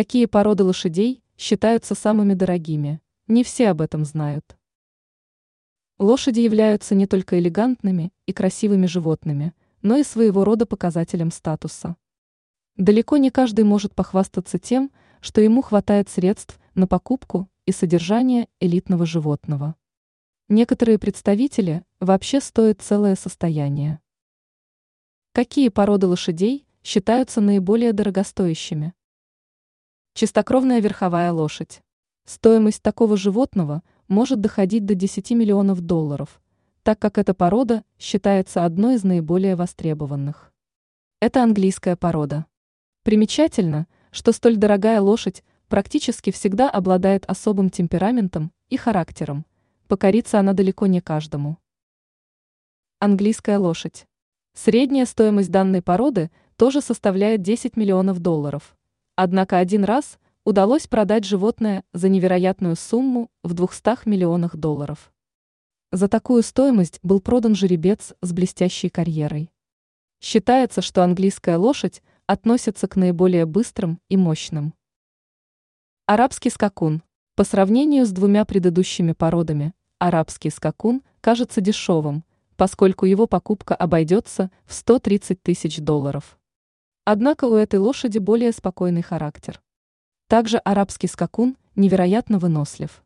Какие породы лошадей считаются самыми дорогими? Не все об этом знают. Лошади являются не только элегантными и красивыми животными, но и своего рода показателем статуса. Далеко не каждый может похвастаться тем, что ему хватает средств на покупку и содержание элитного животного. Некоторые представители вообще стоят целое состояние. Какие породы лошадей считаются наиболее дорогостоящими? Чистокровная верховая лошадь. Стоимость такого животного может доходить до 10 миллионов долларов, так как эта порода считается одной из наиболее востребованных. Это английская порода. Примечательно, что столь дорогая лошадь практически всегда обладает особым темпераментом и характером. Покорится она далеко не каждому. Английская лошадь. Средняя стоимость данной породы тоже составляет 10 миллионов долларов. Однако один раз удалось продать животное за невероятную сумму в 200 миллионах долларов. За такую стоимость был продан жеребец с блестящей карьерой. Считается, что английская лошадь относится к наиболее быстрым и мощным. Арабский скакун. По сравнению с двумя предыдущими породами, арабский скакун кажется дешевым, поскольку его покупка обойдется в 130 тысяч долларов. Однако у этой лошади более спокойный характер. Также арабский скакун невероятно вынослив.